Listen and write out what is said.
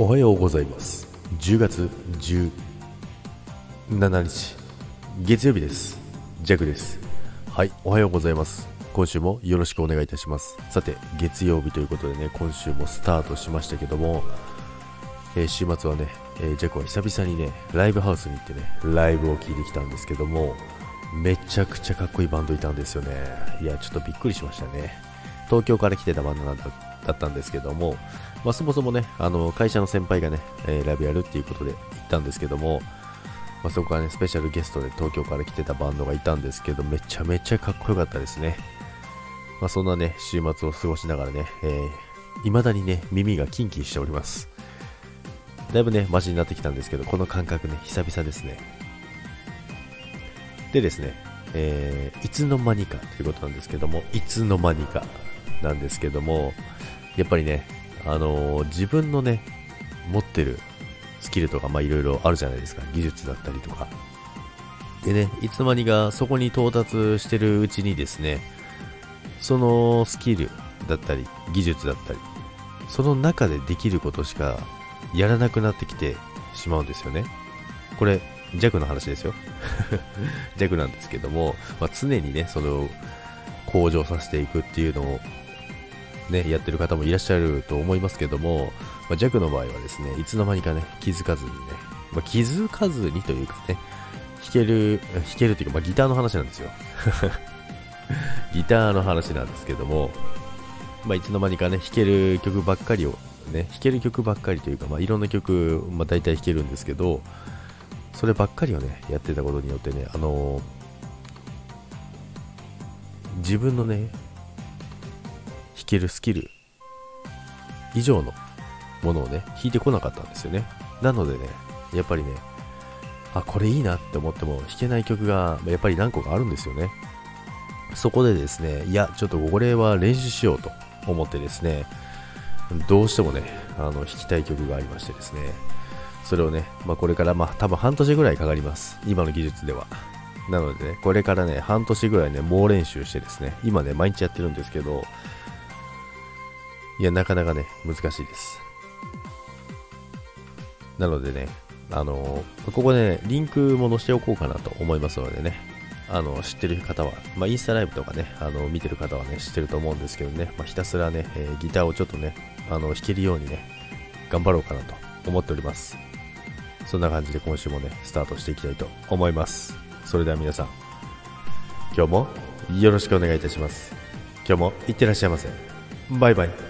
おはようございます。10月17日月曜日です。ジャックです。はいおはようございます。今週もよろしくお願いいたします。さて月曜日ということでね今週もスタートしましたけども、えー週末はね、えージャックは久々にねライブハウスに行ってねライブを聴いてきたんですけどもめちゃくちゃかっこいいバンドいたんですよね。いやちょっとびっくりしましたね。東京から来てたバンドなんだだったんですけども、まあ、そもそもねあの会社の先輩がね、えーライブやるっていうことで行ったんですけども、まあ、そこからねスペシャルゲストで東京から来てたバンドがいたんですけどめちゃめちゃかっこよかったですね。まあ、そんなね週末を過ごしながらね、えー、未だにね耳がキンキンしております。だいぶねマシになってきたんですけどこの感覚ね久々ですね。でですね、えーいつの間にかということなんですけどもいつの間にかなんですけどもやっぱりねあのー自分のね持ってるスキルとかまあいろいろあるじゃないですか。技術だったりとか。でねいつの間にかそこに到達してるうちにですねそのスキルだったり技術だったりその中でできることしかやらなくなってきてしまうんですよね。これ弱の話ですよ。弱なんですけども、まあ、常にねそれを向上させていくっていうのをねやってる方もいらっしゃると思いますけども、まあ、弱の場合はですねいつの間にかね気づかずにね、まあ、気づかずにというかね弾ける弾けるっていうか、まあ、ギターの話なんですよ。ギターの話なんですけども、まあ、いつの間にかね、弾ける曲ばっかりを、ね、弾ける曲ばっかりというか、まあ、いろんな曲、まあ、大体弾けるんですけど、そればっかりをね、やってたことによってね、あのー自分のね、けるスキル以上のものをね、弾いてこなかったんですよね。なのでね、やっぱりね、あ、これいいなって思っても弾けない曲がやっぱり何個かあるんですよね。そこでですね、いや、ちょっとこれは練習しようと思ってですね、どうしてもね、あの弾きたい曲がありましてですね、それをね、まあ、これから、まあ、多分半年ぐらいかかります。今の技術では。なのでね、これからね、半年ぐらいね、猛練習してですね、今ね、毎日やってるんですけど、いや、なかなかね、難しいです。なのでね、あのここでね、リンクも載せておこうかなと思いますのでね、あの知ってる方は、まあ、インスタライブとかね、あの見てる方はね、知ってると思うんですけどね、まあ、ひたすらね、えーギターをちょっとね、あの弾けるようにね、頑張ろうかなと思っております。そんな感じで今週もね、スタートしていきたいと思います。それでは皆さん、今日もよろしくお願いいたします。今日もいってらっしゃいませ。バイバイ。